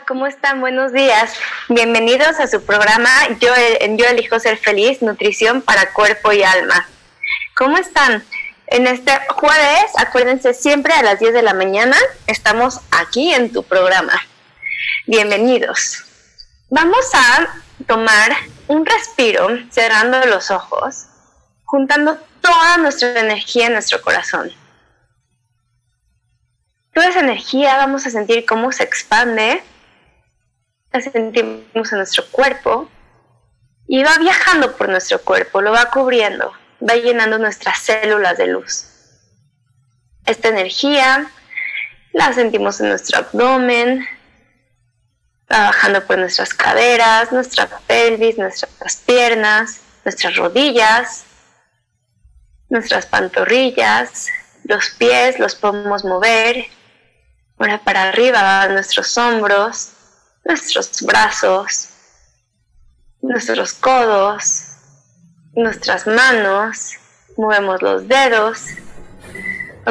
¿cómo están? Buenos días. Bienvenidos a su programa Yo elijo ser feliz, nutrición para cuerpo y alma. ¿Cómo están? En este jueves, acuérdense siempre a las 10 de la mañana, estamos aquí en tu programa. Bienvenidos. Vamos a tomar un respiro, cerrando los ojos, juntando toda nuestra energía en nuestro corazón toda esa energía vamos a sentir cómo se expande, la sentimos en nuestro cuerpo y va viajando por nuestro cuerpo, lo va cubriendo, va llenando nuestras células de luz. Esta energía la sentimos en nuestro abdomen, va bajando por nuestras caderas, nuestra pelvis, nuestras piernas, nuestras rodillas, nuestras pantorrillas, los pies los podemos mover Ahora para arriba, nuestros hombros, nuestros brazos, nuestros codos, nuestras manos, movemos los dedos,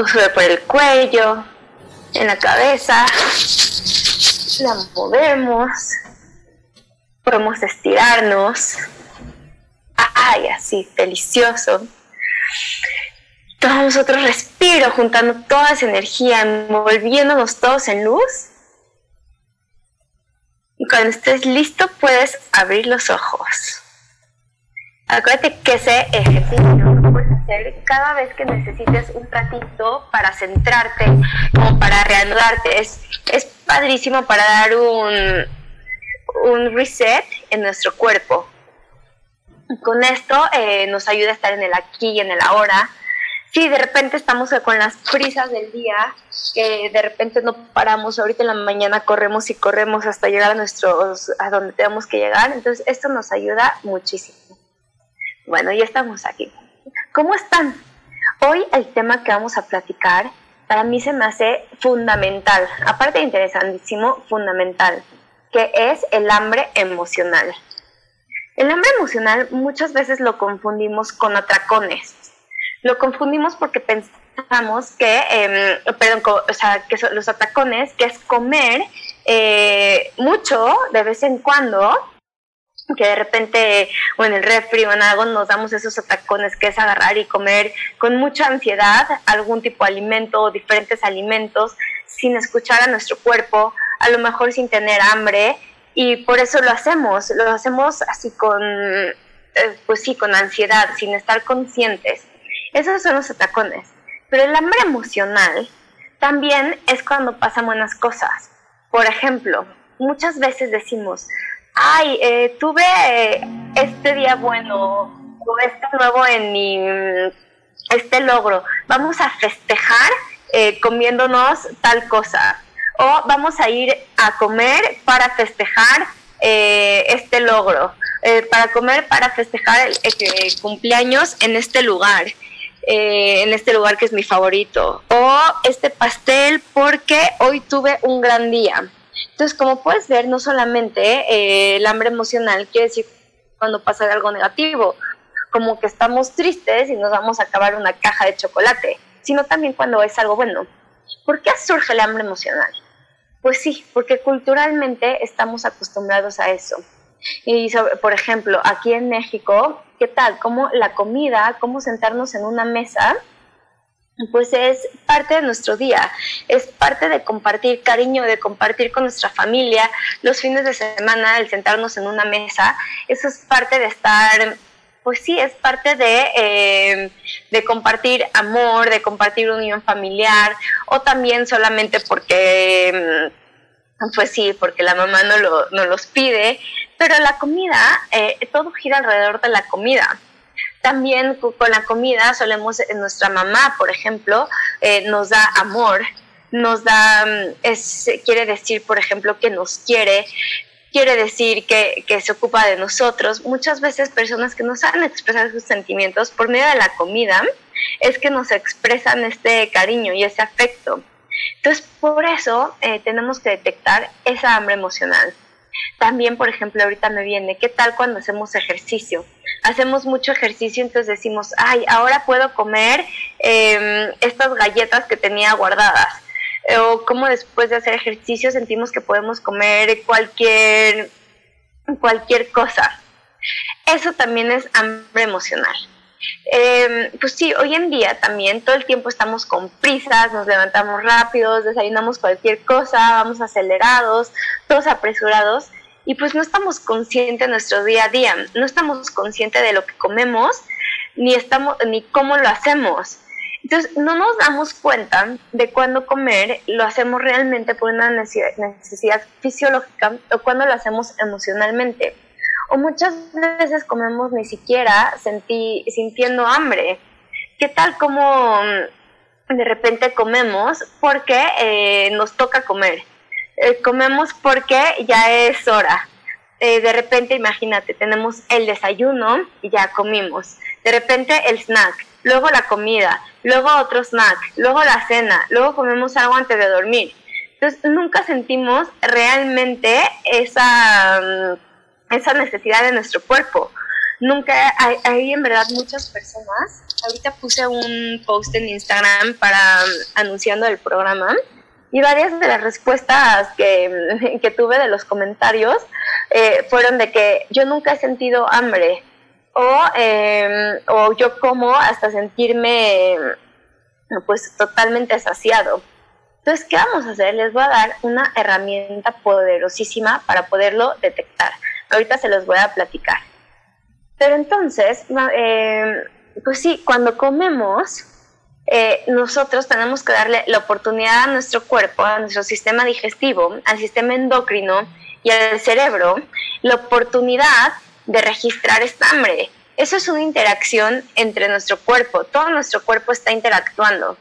sube por el cuello, en la cabeza, la movemos, podemos estirarnos, ay, así, delicioso tomamos otro respiro, juntando toda esa energía, envolviéndonos todos en luz. Cuando estés listo, puedes abrir los ojos. Acuérdate que ese ejercicio lo puedes hacer cada vez que necesites un ratito para centrarte o para reanudarte. Es, es padrísimo para dar un, un reset en nuestro cuerpo. Con esto eh, nos ayuda a estar en el aquí y en el ahora sí, de repente estamos con las prisas del día, que de repente no paramos, ahorita en la mañana corremos y corremos hasta llegar a nuestros, a donde tenemos que llegar, entonces esto nos ayuda muchísimo. Bueno, ya estamos aquí. ¿Cómo están? Hoy el tema que vamos a platicar para mí se me hace fundamental, aparte de interesantísimo, fundamental, que es el hambre emocional. El hambre emocional muchas veces lo confundimos con atracones lo confundimos porque pensamos que, eh, perdón, o sea, que son los atacones, que es comer eh, mucho de vez en cuando, que de repente o en el refri o en algo nos damos esos atacones que es agarrar y comer con mucha ansiedad algún tipo de alimento o diferentes alimentos sin escuchar a nuestro cuerpo, a lo mejor sin tener hambre y por eso lo hacemos, lo hacemos así con, eh, pues sí, con ansiedad, sin estar conscientes. Esos son los atacones. Pero el hambre emocional también es cuando pasan buenas cosas. Por ejemplo, muchas veces decimos, ay, eh, tuve este día bueno o este nuevo en mi, este logro, vamos a festejar eh, comiéndonos tal cosa. O vamos a ir a comer para festejar eh, este logro, para comer, para festejar el cumpleaños en este lugar. Eh, en este lugar que es mi favorito. O este pastel porque hoy tuve un gran día. Entonces, como puedes ver, no solamente eh, el hambre emocional quiere decir cuando pasa algo negativo. como que estamos tristes y nos vamos a acabar una caja de chocolate, sino también cuando es algo bueno. ¿Por qué surge el hambre emocional? Pues sí, porque culturalmente estamos acostumbrados a eso. Y por ejemplo, aquí en México, ¿qué tal? Como la comida, cómo sentarnos en una mesa, pues es parte de nuestro día, es parte de compartir cariño, de compartir con nuestra familia, los fines de semana, el sentarnos en una mesa, eso es parte de estar, pues sí, es parte de, eh, de compartir amor, de compartir unión familiar, o también solamente porque, mm, pues sí, porque la mamá no, lo, no los pide, pero la comida, eh, todo gira alrededor de la comida también con la comida solemos, eh, nuestra mamá, por ejemplo, eh, nos da amor, nos da, mm, quiere decir, por ejemplo, que nos quiere, quiere decir que, que, se ocupa de nosotros. Muchas veces personas que no saben expresar sus sentimientos por medio de la comida es que nos expresan este cariño y ese afecto. Entonces, por eso eh, tenemos que detectar esa hambre emocional. También, por ejemplo, ahorita me viene, ¿qué tal cuando hacemos ejercicio? Hacemos mucho ejercicio, entonces decimos, ay, ahora puedo comer em, estas galletas que tenía guardadas. O como después de hacer ejercicio sentimos que podemos comer cualquier, cualquier cosa. Eso también es hambre emocional. Eh, pues sí, hoy en día también todo el tiempo estamos con prisas, nos levantamos rápidos, desayunamos cualquier cosa, vamos acelerados, todos apresurados y pues no estamos conscientes de nuestro día a día, no estamos conscientes de lo que comemos ni estamos ni cómo lo hacemos. Entonces, no nos damos cuenta de cuando comer lo hacemos realmente por una necesidad fisiológica o cuando lo hacemos emocionalmente o muchas veces comemos ni siquiera sentí, sintiendo hambre. ¿Qué tal como mm, de repente comemos porque eh, nos toca comer? Eh, comemos porque ya es hora. Eh, de repente, imagínate, tenemos el desayuno y ya comimos. De repente el snack, luego la comida, luego otro snack, luego la cena, luego comemos algo antes de dormir. Entonces, nunca sentimos realmente esa mm, esa necesidad de nuestro cuerpo. Nunca hay, en verdad muchas personas. Ahorita puse un post en Instagram para um, anunciando el programa y varias de las respuestas que, que tuve de los comentarios eh, fueron de que yo nunca he sentido hambre o, em, o yo como hasta sentirme pues totalmente saciado. Entonces, ¿qué vamos a hacer? Les voy a dar una herramienta poderosísima para poderlo detectar. Ahorita se los voy a platicar. Pero entonces, eh, pues sí, cuando comemos, eh, nosotros tenemos que darle la oportunidad a nuestro cuerpo, a nuestro sistema digestivo, al sistema endocrino y al cerebro, la oportunidad de registrar esta hambre. Eso es una interacción entre nuestro cuerpo, todo nuestro cuerpo está interactuando.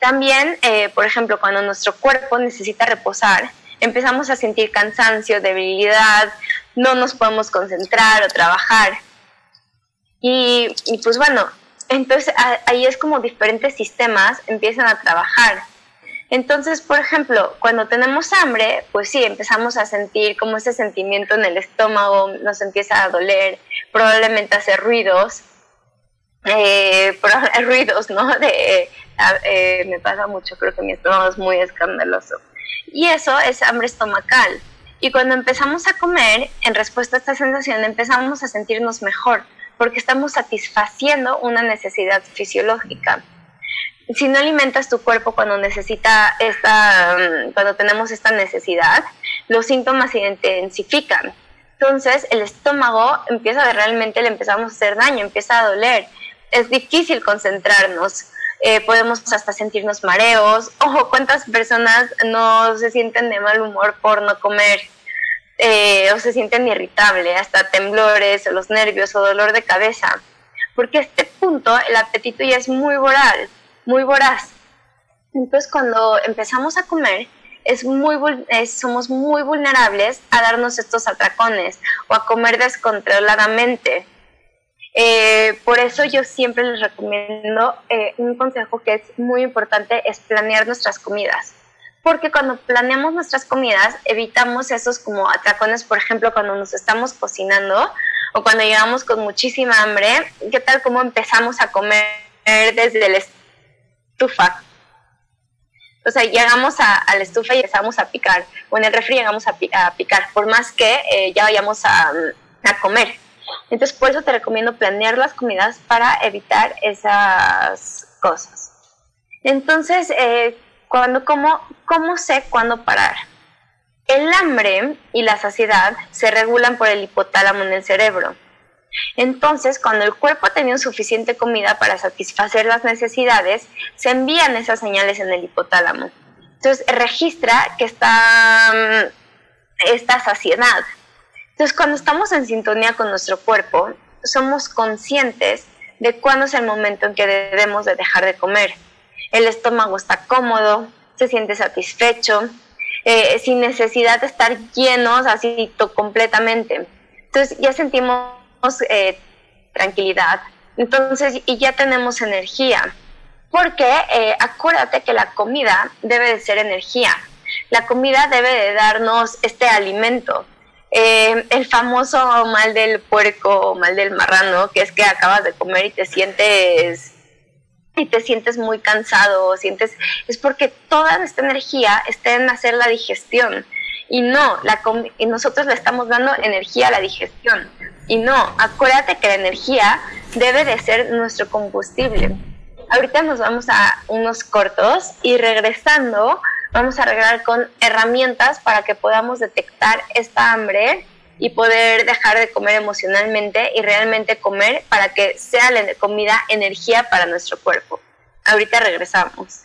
También, eh, por ejemplo, cuando nuestro cuerpo necesita reposar, empezamos a sentir cansancio, debilidad, no nos podemos concentrar o trabajar. Y, pues bueno, entonces ahí es como diferentes sistemas empiezan a trabajar. Entonces, por ejemplo, cuando tenemos hambre, pues sí, empezamos a sentir como ese sentimiento en el estómago, nos empieza a doler, probablemente hacer ruidos, eh, ruidos, ¿no? De, eh, me pasa mucho, creo que mi estómago es muy escandaloso. Y eso es hambre estomacal. Y cuando empezamos a comer, en respuesta a esta sensación, empezamos a sentirnos mejor, porque estamos satisfaciendo una necesidad fisiológica. Si no alimentas tu cuerpo cuando necesita esta, mm, cuando tenemos esta necesidad, los síntomas se intensifican. Entonces el estómago empieza a realmente le empezamos a hacer daño, empieza a doler. Es difícil concentrarnos. Eh, podemos hasta sentirnos mareos. Ojo, ¿cuántas personas no se sienten de mal humor por no comer? Eh, o se sienten irritables, hasta temblores, o los nervios, o dolor de cabeza. Porque a este punto el apetito ya es muy voraz, muy voraz. Entonces cuando empezamos a comer, es muy, somos muy vulnerables a darnos estos atracones o a comer descontroladamente. Eh, por eso yo siempre les recomiendo eh, un consejo que es muy importante, es planear nuestras comidas. Porque cuando planeamos nuestras comidas evitamos esos como atracones, por ejemplo, cuando nos estamos cocinando o cuando llegamos con muchísima hambre, ¿qué tal cómo empezamos a comer desde la estufa? O sea, llegamos a, la estufa y empezamos a picar, o en el refri llegamos a, picar, por más que eh, ya vayamos a, comer. Entonces, por eso te recomiendo planear las comidas para evitar esas cosas. Entonces, eh, cuando como, ¿cómo sé cuándo parar? El hambre y la saciedad se regulan por el hipotálamo en el cerebro. Entonces, cuando el cuerpo ha tenido suficiente comida para satisfacer las necesidades, se envían esas señales en el hipotálamo. Entonces, registra que está mm, esta saciedad. Entonces, cuando estamos en sintonía con nuestro cuerpo, somos conscientes de cuándo es el momento en que debemos de dejar de comer. El estómago está cómodo, se siente satisfecho, eh, sin necesidad de estar llenos así completamente. Entonces ya sentimos eh, tranquilidad, entonces y ya tenemos energía, porque eh, acuérdate que la comida debe de ser energía, la comida debe de darnos este alimento. El famoso mal del puerco mal del marrano, que es que acabas de comer y te sientes y te sientes muy cansado, sientes, es porque toda esta energía está en hacer la digestión. Y no, la y nosotros le estamos dando energía a la digestión. Y no, acuérdate que la energía debe de ser nuestro combustible. Ahorita nos vamos a unos cortos y regresando vamos a arreglar con herramientas para que podamos detectar esta hambre y poder dejar de comer emocionalmente y realmente comer para que sea la comida energía para nuestro cuerpo. Ahorita regresamos.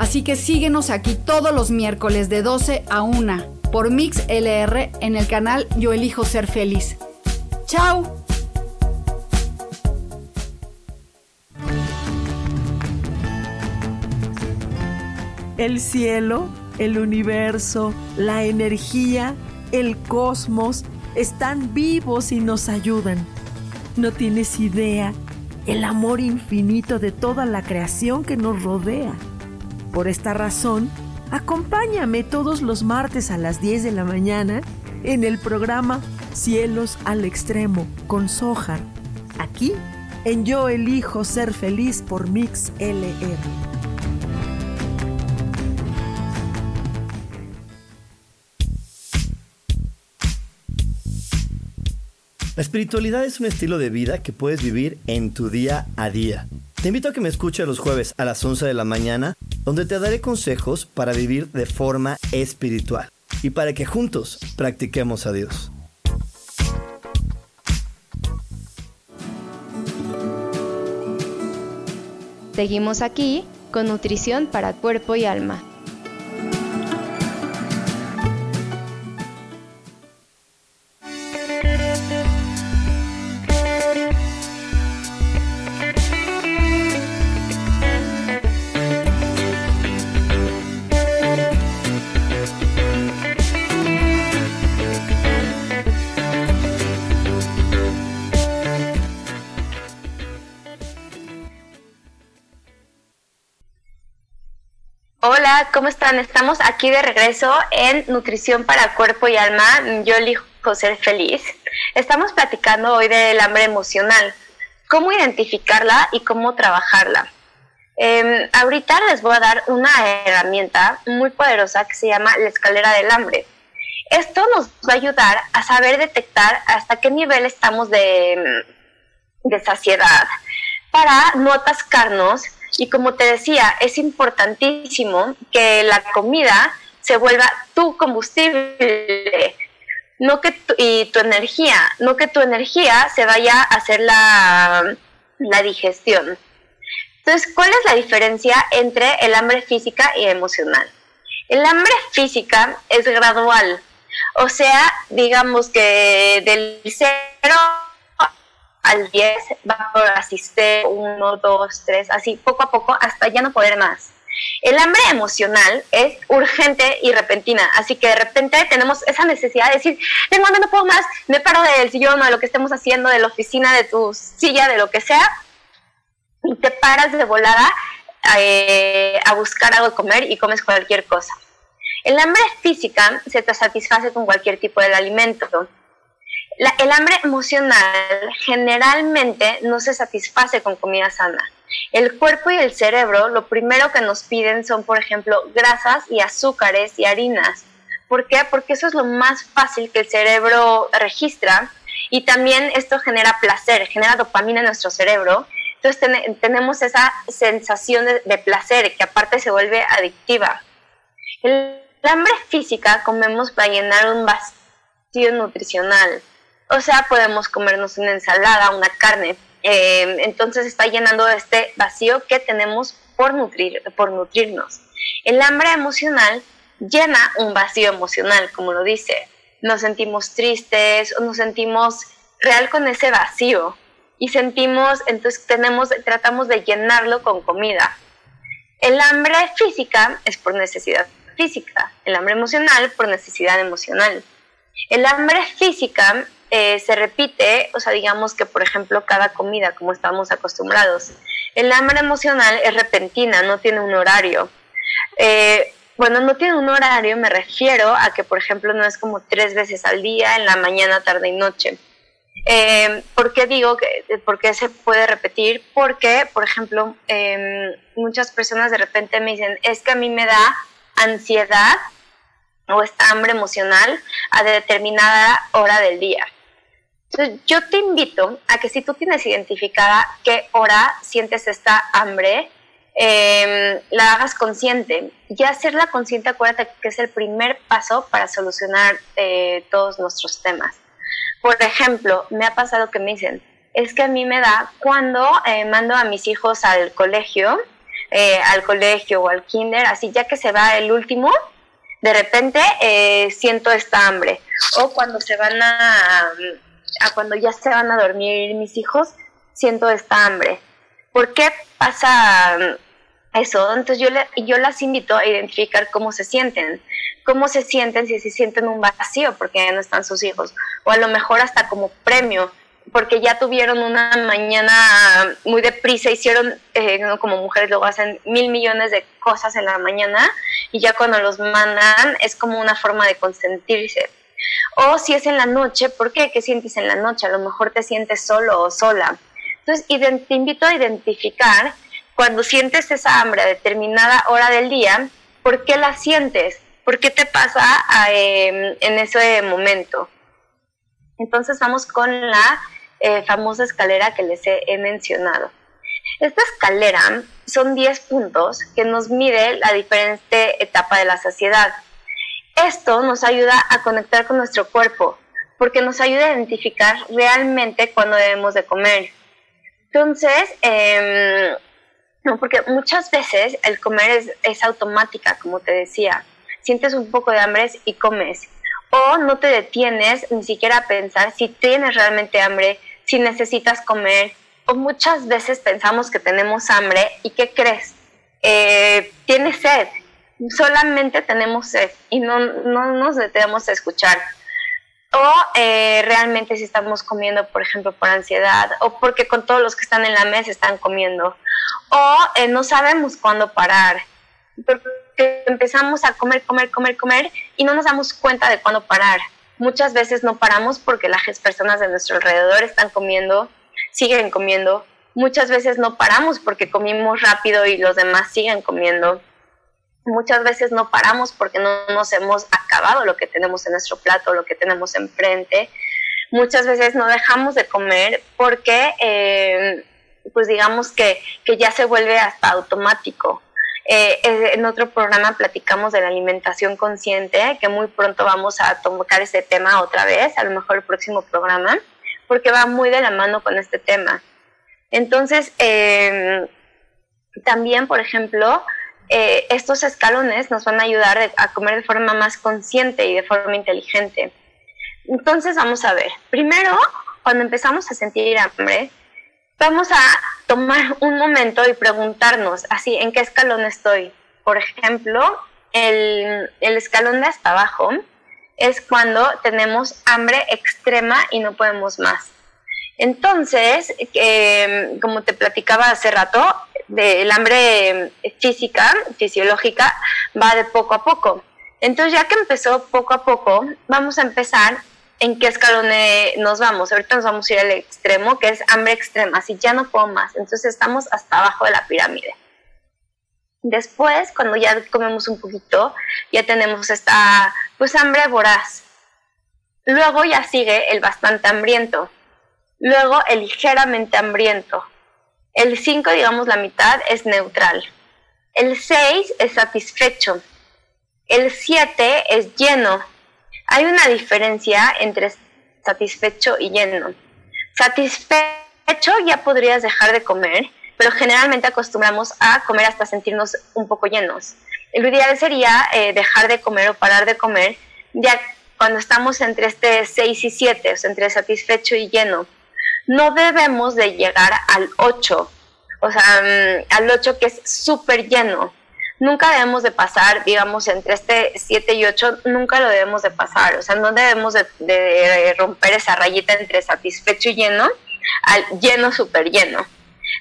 Así que síguenos aquí todos los miércoles de 12 a 1 por Mix LR en el canal Yo Elijo Ser Feliz. ¡Chao! El cielo, el universo, la energía, el cosmos están vivos y nos ayudan. No tienes idea el amor infinito de toda la creación que nos rodea. Por esta razón, acompáñame todos los martes a las 10 de la mañana en el programa Cielos al Extremo con Soja, aquí en Yo Elijo Ser Feliz por Mix LR. La espiritualidad es un estilo de vida que puedes vivir en tu día a día. Te invito a que me escuches los jueves a las 11 de la mañana donde te daré consejos para vivir de forma espiritual y para que juntos practiquemos a Dios. Seguimos aquí con nutrición para cuerpo y alma. ¿Cómo están? Estamos aquí de regreso en Nutrición para Cuerpo y Alma. Yo elijo ser feliz. Estamos platicando hoy del hambre emocional, cómo identificarla y cómo trabajarla. Em, ahorita les voy a dar una herramienta muy poderosa que se llama la escalera del hambre. Esto nos va a ayudar a saber detectar hasta qué nivel estamos de, de saciedad para no atascarnos y como te decía, es importantísimo que la comida se vuelva tu combustible, no que y tu energía, no que tu energía se vaya a hacer la, la digestión. Entonces, ¿cuál es la diferencia entre el hambre física y emocional? El hambre física es gradual, o sea, digamos que del 0 al 10 va por asistir 1, 2, 3, así poco a poco hasta ya no poder más. El hambre emocional es urgente y repentina, así que de repente tenemos esa necesidad de decir, tengo hambre, no puedo más, me paro del sillón o de lo que estemos haciendo, de la oficina, de tu silla, de lo que sea, y te paras de volada eh, a buscar algo de comer y comes cualquier cosa. El hambre física se te satisface con cualquier tipo de alimento. El hambre emocional generalmente no se satisface con comida sana. El cuerpo y el cerebro lo primero que nos piden son, por ejemplo, grasas y azúcares y harinas. ¿Por qué? Porque eso es lo más fácil que el cerebro registra y también esto genera placer, genera dopamina en nuestro cerebro entonces tenemos esa sensación de, placer que aparte se vuelve adictiva. El, hambre física comemos para llenar un vacío nutricional. O sea, podemos comernos una ensalada, una carne. Eh, entonces está llenando este vacío que tenemos por, nutrir, por nutrirnos. El hambre emocional llena un vacío emocional, como lo dice. Nos sentimos tristes o nos sentimos real con ese vacío y sentimos, entonces tenemos, tratamos de llenarlo con comida. El hambre física es por necesidad física, el hambre emocional por necesidad emocional. El hambre física eh, se repite, o sea, digamos que por ejemplo cada comida, como estamos acostumbrados. El hambre emocional es repentina, no tiene un horario. Eh, bueno, no tiene un horario, me refiero a que, por ejemplo, no es como tres veces al día, en la mañana, tarde y noche. Eh, ¿Por qué digo que se puede repetir? Porque, por ejemplo, em, muchas personas de repente me dicen, es que a mí me da ansiedad o esta hambre emocional a determinada hora del día. Entonces, yo te invito a que si tú tienes identificada qué hora sientes esta hambre, em, la hagas consciente. Y hacerla consciente, acuérdate que es el primer paso para solucionar eh, todos nuestros temas. Por ejemplo, me ha pasado que me dicen, es que a mí me da cuando eh, mando a mis hijos al colegio, eh, al colegio o al kinder, así ya que se va el último, de repente siento esta hambre. O cuando se van a, a, cuando ya se van a dormir mis hijos, siento esta hambre. ¿Por qué pasa eso? Entonces yo, le, yo las invito a identificar cómo se sienten cómo se sienten si se sienten un vacío porque ya no están sus hijos, o a lo mejor hasta como premio, porque ya tuvieron una mañana muy deprisa, hicieron, eh, como mujeres luego hacen mil millones de cosas en la mañana y ya cuando los mandan es como una forma de consentirse. O si es en la noche, ¿por qué? ¿Qué sientes en la noche? A lo mejor te sientes solo o sola. Entonces, te invito a identificar cuando sientes esa hambre a determinada hora del día, ¿por qué la sientes? ¿Por qué te pasa em, en ese momento? Entonces vamos con la eh, famosa escalera que les he, mencionado. Esta escalera son 10 puntos que nos mide la diferente etapa de la saciedad. Esto nos ayuda a conectar con nuestro cuerpo porque nos ayuda a identificar realmente cuándo debemos de comer. Entonces, em, no, porque muchas veces el comer es, es automática, como te decía sientes un poco de hambre y comes. O no te detienes ni siquiera a pensar si tienes realmente hambre, si necesitas comer. O muchas veces pensamos que tenemos hambre y ¿qué crees? Eh, tienes sed. Solamente tenemos sed y no, no nos detenemos a escuchar. O eh, realmente si estamos comiendo, por ejemplo, por ansiedad, o porque con todos los que están en la mesa están comiendo, o eh, no sabemos cuándo parar que empezamos a comer, comer, comer, comer y no nos damos cuenta de cuándo parar. Muchas veces no paramos porque las personas de nuestro alrededor están comiendo, siguen comiendo. Muchas veces no paramos porque comimos rápido y los demás siguen comiendo. Muchas veces no paramos porque no nos hemos acabado lo que tenemos en nuestro plato, lo que tenemos enfrente. Muchas veces no dejamos de comer porque, eh, pues digamos que, que ya se vuelve hasta automático eh, en otro programa platicamos de la alimentación consciente, que muy pronto vamos a tocar ese tema otra vez, a lo mejor el próximo programa, porque va muy de la mano con este tema. Entonces, em, también, por ejemplo, eh, estos escalones nos van a ayudar a comer de forma más consciente y de forma inteligente. Entonces, vamos a ver. Primero, cuando empezamos a sentir hambre, vamos a tomar un momento y preguntarnos, así, ¿en qué escalón estoy? Por ejemplo, el, escalón de hasta abajo es cuando tenemos hambre extrema y no podemos más. Entonces, como te platicaba hace rato, el hambre física, fisiológica, va de poco a poco. Entonces, ya que empezó poco a poco, vamos a empezar en qué escalón nos vamos. Ahorita nos vamos a ir al extremo, que es hambre extrema, así ya no puedo más. Entonces estamos hasta abajo de la pirámide. Después, cuando ya comemos un poquito, ya tenemos esta, pues, hambre voraz. Luego ya sigue el bastante hambriento. Luego el ligeramente hambriento. El 5, digamos la mitad, es neutral. El 6 es satisfecho. El 7 es lleno hay una diferencia entre satisfecho y lleno. Satisfecho ya podrías dejar de comer, pero generalmente acostumbramos a comer hasta sentirnos un poco llenos. Lo ideal sería eh, dejar de comer o parar de comer ya cuando estamos entre este 6 y 7, o sea, entre satisfecho y lleno. No debemos de llegar al 8, o sea, mm, al 8 que es súper lleno nunca debemos de pasar, digamos, entre este 7 y 8, nunca lo debemos de pasar, o sea, no debemos de, romper esa rayita entre satisfecho y lleno al lleno súper lleno.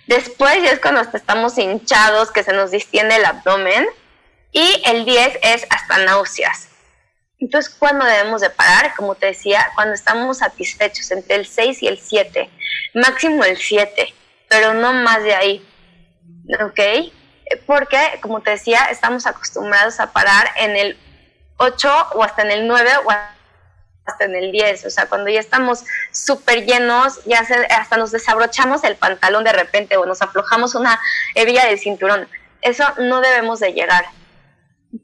Después ya es cuando estamos hinchados, que se nos distiende el abdomen, y el 10 es hasta náuseas. Entonces, ¿cuándo debemos de parar? Como te decía, cuando estamos satisfechos, entre el 6 y el 7, máximo el 7, pero no más de ahí. ¿Ok? porque, como te decía, estamos acostumbrados a parar en el 8 o hasta en el 9 o hasta en el 10. O sea, cuando ya estamos súper llenos, ya hasta nos desabrochamos el pantalón de repente o nos aflojamos una hebilla del cinturón. Eso no debemos de llegar.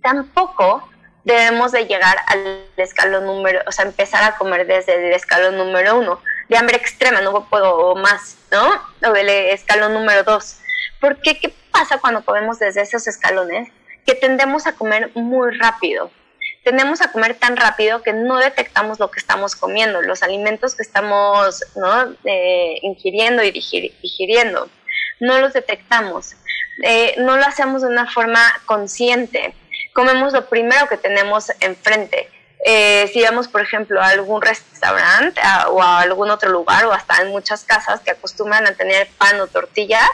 Tampoco debemos de llegar al escalón número, o sea, empezar a comer desde el escalón número 1, de hambre extrema, no puedo más, ¿no? O del escalón número 2 porque ¿qué pasa cuando comemos desde esos escalones? Que tendemos a comer muy rápido. Tendemos a comer tan rápido que no detectamos lo que estamos comiendo, los alimentos que estamos eh, ingiriendo y digiriendo. No los detectamos. Eh, no lo hacemos de una forma consciente. Comemos lo primero que tenemos enfrente. Eh, si vamos, por ejemplo, a algún restaurante o a algún otro lugar o hasta en muchas casas que acostumbran a tener pan o tortillas,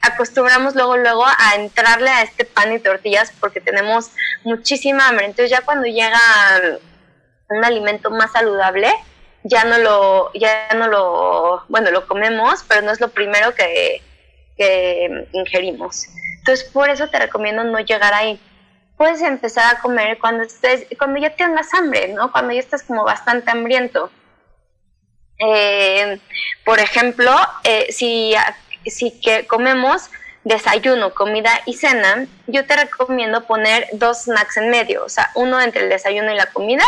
acostumbramos luego, luego a entrarle a este pan y tortillas porque tenemos muchísima hambre. Entonces ya cuando llega un alimento más saludable, ya no lo, ya no lo, bueno, lo comemos, pero no es lo primero que, que ingerimos. Entonces por eso te recomiendo no llegar ahí. Puedes empezar a comer cuando estés, cuando ya tengas hambre, ¿no? Cuando ya estás como bastante hambriento. Eh, por ejemplo, eh, si si que comemos desayuno, comida y cena, yo te recomiendo poner dos snacks en medio, o sea, uno entre el desayuno y la comida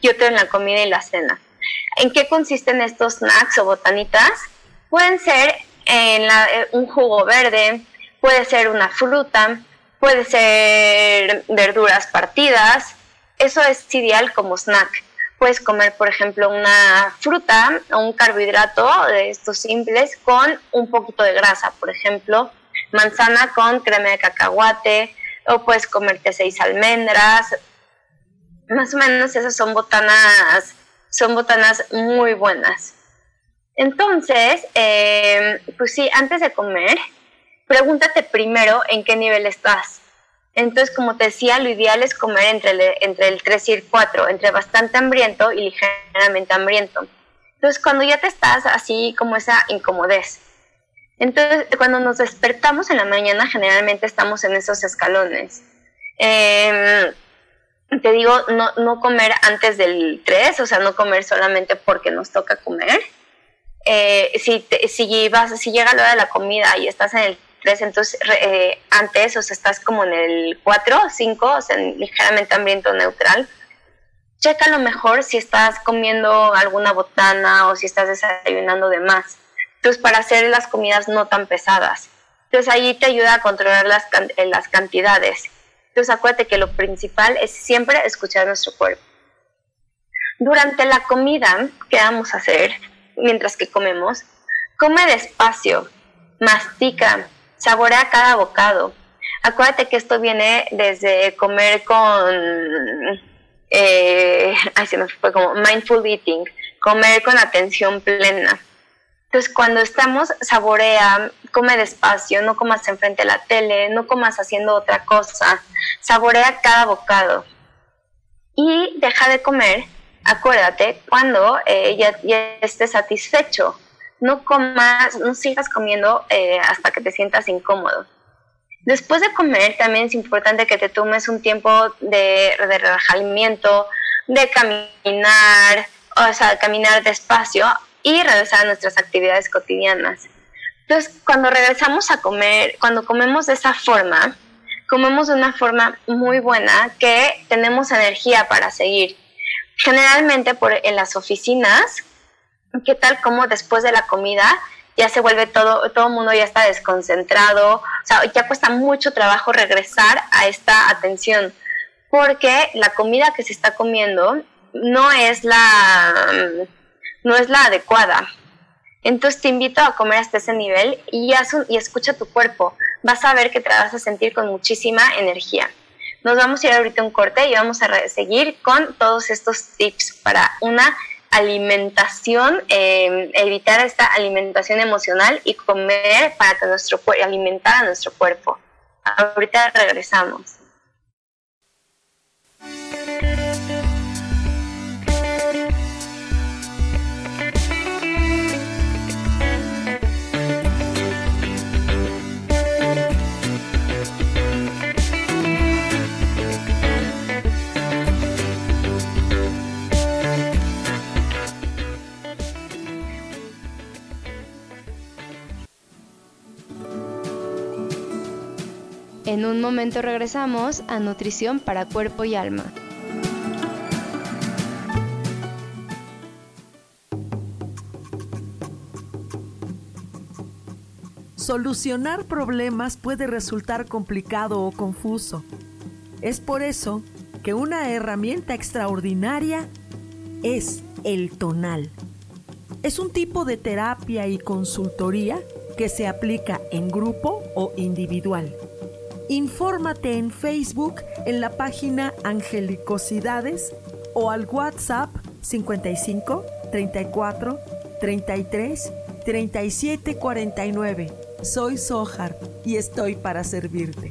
y otro en la comida y la cena. ¿En qué consisten estos snacks o botanitas? Pueden ser eh, un jugo verde, puede ser una fruta, puede ser verduras partidas. Eso es ideal como snack puedes comer, por ejemplo, una fruta o un carbohidrato de estos simples con un poquito de grasa, por ejemplo, manzana con crema de cacahuate, o puedes comerte seis almendras. Más o menos esas son botanas, son botanas muy buenas. Entonces, em, pues sí, antes de comer, pregúntate primero en qué nivel estás. Entonces, como te decía, lo ideal es comer entre el, entre el 3 y el 4, entre bastante hambriento y ligeramente hambriento. Entonces, cuando ya te estás así como esa incomodez. Entonces, cuando nos despertamos en la mañana, generalmente estamos en esos escalones. Em, te digo, no, no comer antes del 3, o sea, no comer solamente porque nos toca comer. Eh, si, si, vas, si llega la hora de la comida y estás en el 3, entonces eh, o sea, estás como en el 4, 5, o sea, ligeramente hambriento neutral. Checa lo mejor si estás comiendo alguna botana o si estás desayunando de más. Entonces, para hacer las comidas no tan pesadas. Entonces, ahí te ayuda a controlar las, las cantidades. Entonces acuérdate que lo principal es siempre escuchar nuestro cuerpo. Durante la comida, ¿qué vamos a hacer mientras que comemos? Come despacio, mastica, saborea cada bocado. Acuérdate que esto viene desde comer con, eh, ay, se me fue como mindful eating, comer con atención plena. Entonces, cuando estamos, saborea, come despacio, no comas enfrente de la tele, no comas haciendo otra cosa, saborea cada bocado. Y deja de comer, acuérdate, cuando eh, ya, estés satisfecho. No comas, no sigas comiendo eh, hasta que te sientas incómodo. Después de comer, también es importante que te tomes un tiempo de, de relajamiento, de caminar, o sea, caminar despacio y regresar a nuestras actividades cotidianas. Entonces, cuando regresamos a comer, cuando comemos de esa forma, comemos de una forma muy buena que tenemos energía para seguir. Generalmente por, en las oficinas, ¿qué tal como después de la comida ya se vuelve todo, todo el mundo ya está desconcentrado, o sea, ya cuesta mucho trabajo regresar a esta atención, porque la comida que se está comiendo no es la no es la adecuada. Entonces te invito a comer hasta ese nivel y, y escucha tu cuerpo. Vas a ver que te vas a sentir con muchísima energía. Nos vamos a ir ahorita un corte y vamos a seguir con todos estos tips para una alimentación, em, evitar esta alimentación emocional y comer para que nuestro alimentar a nuestro cuerpo. Ahorita regresamos. En un momento regresamos a Nutrición para Cuerpo y Alma. Solucionar problemas puede resultar complicado o confuso. Es por eso que una herramienta extraordinaria es el tonal. Es un tipo de terapia y consultoría que se aplica en grupo o individual Infórmate en Facebook en la página Angelicosidades o al WhatsApp 55 34 33 37 49. Soy Sohar y estoy para servirte.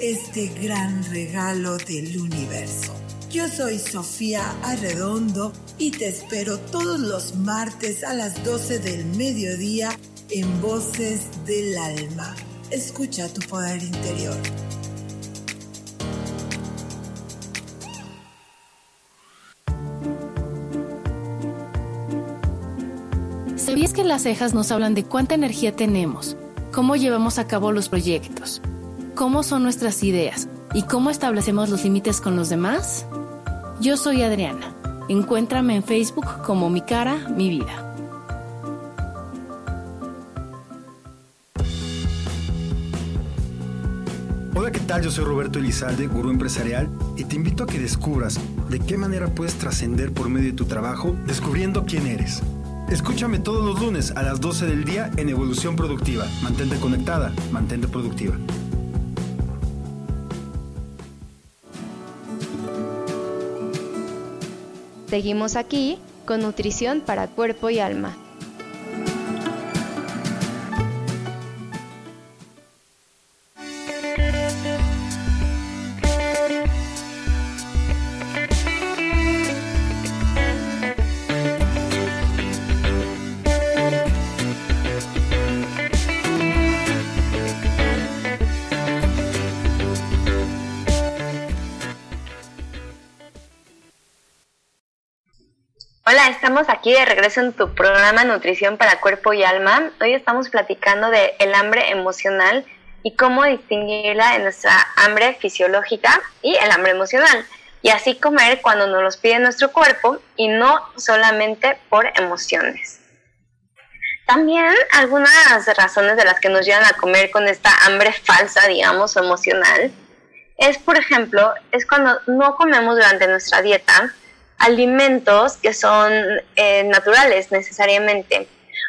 este gran regalo del universo. Yo soy Sofía Arredondo y te espero todos los martes a las 12 del mediodía en Voces del Alma. Escucha tu poder interior. ¿Sabías que las cejas nos hablan de cuánta energía tenemos, cómo llevamos a cabo los proyectos? Cómo son nuestras ideas y cómo establecemos los límites con los demás? Yo soy Adriana Encuéntrame en Facebook como Mi Cara, Mi Vida. Hola, ¿qué tal? Yo soy Roberto Elizalde, gurú empresarial, y te invito a que descubras de qué manera puedes trascender por medio de tu trabajo descubriendo quién eres. Escúchame todos los lunes a las 12 del día en Evolución Productiva. Mantente conectada, mantente productiva. Seguimos aquí con nutrición para cuerpo y alma. Aquí de regreso en tu programa Nutrición para Cuerpo y Alma. Hoy estamos platicando de el hambre emocional y cómo distinguirla en nuestra hambre fisiológica y el hambre emocional. Y así comer cuando nos los pide nuestro cuerpo y no solamente por emociones. También algunas razones de las que nos llevan a comer con esta hambre falsa, digamos, o emocional, es, por ejemplo, es cuando no comemos durante nuestra dieta alimentos que son eh, naturales necesariamente.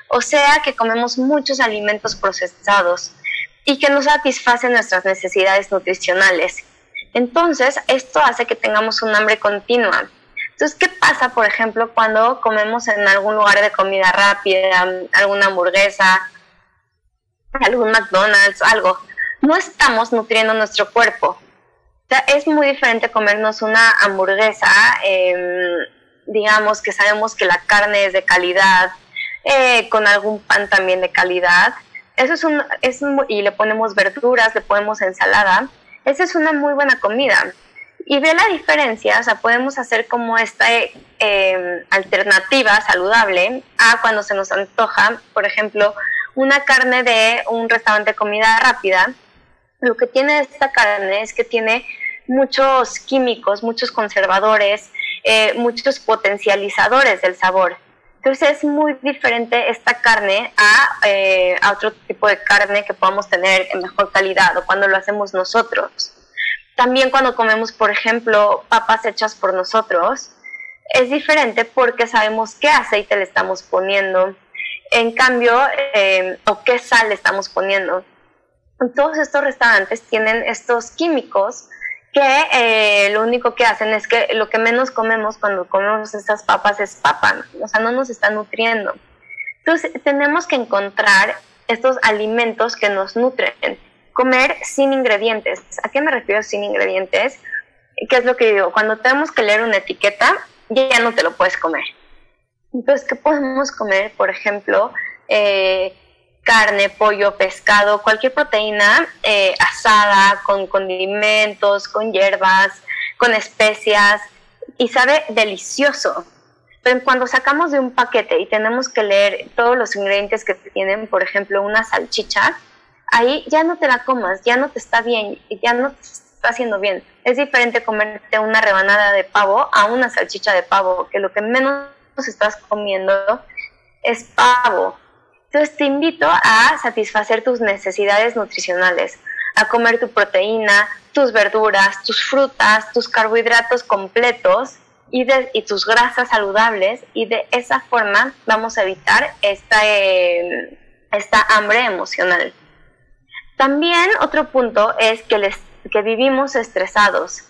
O sea que comemos muchos alimentos procesados y que no satisfacen nuestras necesidades nutricionales. Entonces, esto hace que tengamos un hambre continua. Entonces, ¿qué pasa, por ejemplo, cuando comemos en algún lugar de comida rápida, alguna hamburguesa, algún McDonald's, algo? No estamos nutriendo nuestro cuerpo es muy diferente comernos una hamburguesa, em, digamos que sabemos que la carne es de calidad, eh, con algún pan también de calidad. Eso es un, es y le ponemos verduras, le ponemos ensalada. Esa es una muy buena comida. Y ve la diferencia, o sea, podemos hacer como esta em, alternativa saludable a cuando se nos antoja, por ejemplo, una carne de un restaurante de comida rápida. Lo que tiene esta carne es que tiene muchos químicos, muchos conservadores, eh, muchos potencializadores del sabor. Entonces es muy diferente esta carne eh, a, otro tipo de carne que podamos tener en mejor calidad o cuando lo hacemos nosotros. También cuando comemos, por ejemplo, papas hechas por nosotros, es diferente porque sabemos qué aceite le estamos poniendo, en cambio, eh, o qué sal le estamos poniendo. Todos estos restaurantes tienen estos químicos que eh, lo único que hacen es que lo que menos comemos cuando comemos estas papas es papa, o sea, no nos están nutriendo. Entonces, tenemos que encontrar estos alimentos que nos nutren. Comer sin ingredientes. ¿A qué me refiero sin ingredientes? ¿Qué es lo que digo? Cuando tenemos que leer una etiqueta, ya no te lo puedes comer. Entonces, ¿qué podemos comer? Por ejemplo, eh, carne, pollo, pescado, cualquier proteína eh, asada, con condimentos, con hierbas, con especias y sabe delicioso. Pero cuando sacamos de un paquete y tenemos que leer todos los ingredientes que tienen, por ejemplo, una salchicha, ahí ya no te la comas, ya no te está bien, ya no te está haciendo bien. Es diferente comerte una rebanada de pavo a una salchicha de pavo, que lo que menos estás comiendo es pavo entonces te invito a satisfacer tus necesidades nutricionales, a comer tu proteína, tus verduras, tus frutas, tus carbohidratos completos y, tus grasas saludables y de esa forma vamos a evitar esta, em, esta hambre emocional. También otro punto es que, les, que vivimos estresados,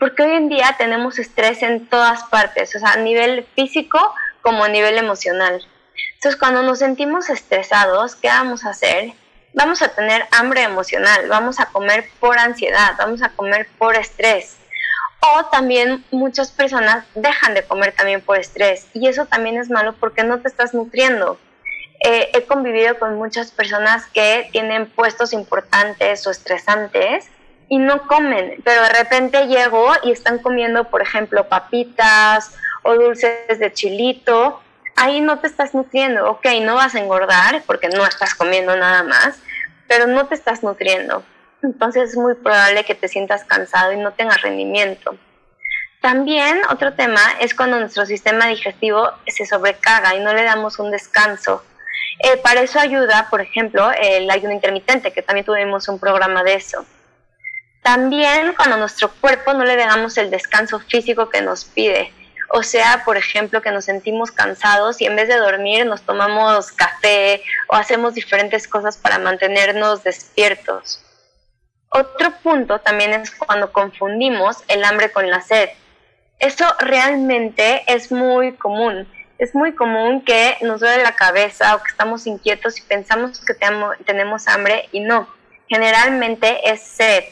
porque hoy en día tenemos estrés en todas partes, o sea, a nivel físico como a nivel emocional. Entonces, cuando nos sentimos estresados, ¿qué vamos a hacer? Vamos a tener hambre emocional, vamos a comer por ansiedad, vamos a comer por estrés. O también muchas personas dejan de comer también por estrés y eso también es malo porque no te estás nutriendo. Eh, he convivido con muchas personas que tienen puestos importantes o estresantes y no comen, pero de repente llego y están comiendo, por ejemplo, papitas o dulces de chilito ahí no te estás nutriendo. Ok, no vas a engordar porque no estás comiendo nada más, pero no te estás nutriendo. Entonces es muy probable que te sientas cansado y no tengas rendimiento. También otro tema es cuando nuestro sistema digestivo se sobrecarga y no le damos un descanso. Eh, para eso ayuda, por ejemplo, el ayuno intermitente, que también tuvimos un programa de eso. También cuando nuestro cuerpo no le damos el descanso físico que nos pide. O sea, por ejemplo, que nos sentimos cansados y en vez de dormir nos tomamos café o hacemos diferentes cosas para mantenernos despiertos. Otro punto también es cuando confundimos el hambre con la sed. Eso realmente es muy común. Es muy común que nos duele la cabeza o que estamos inquietos y pensamos que tenemos hambre y no. Generalmente es sed.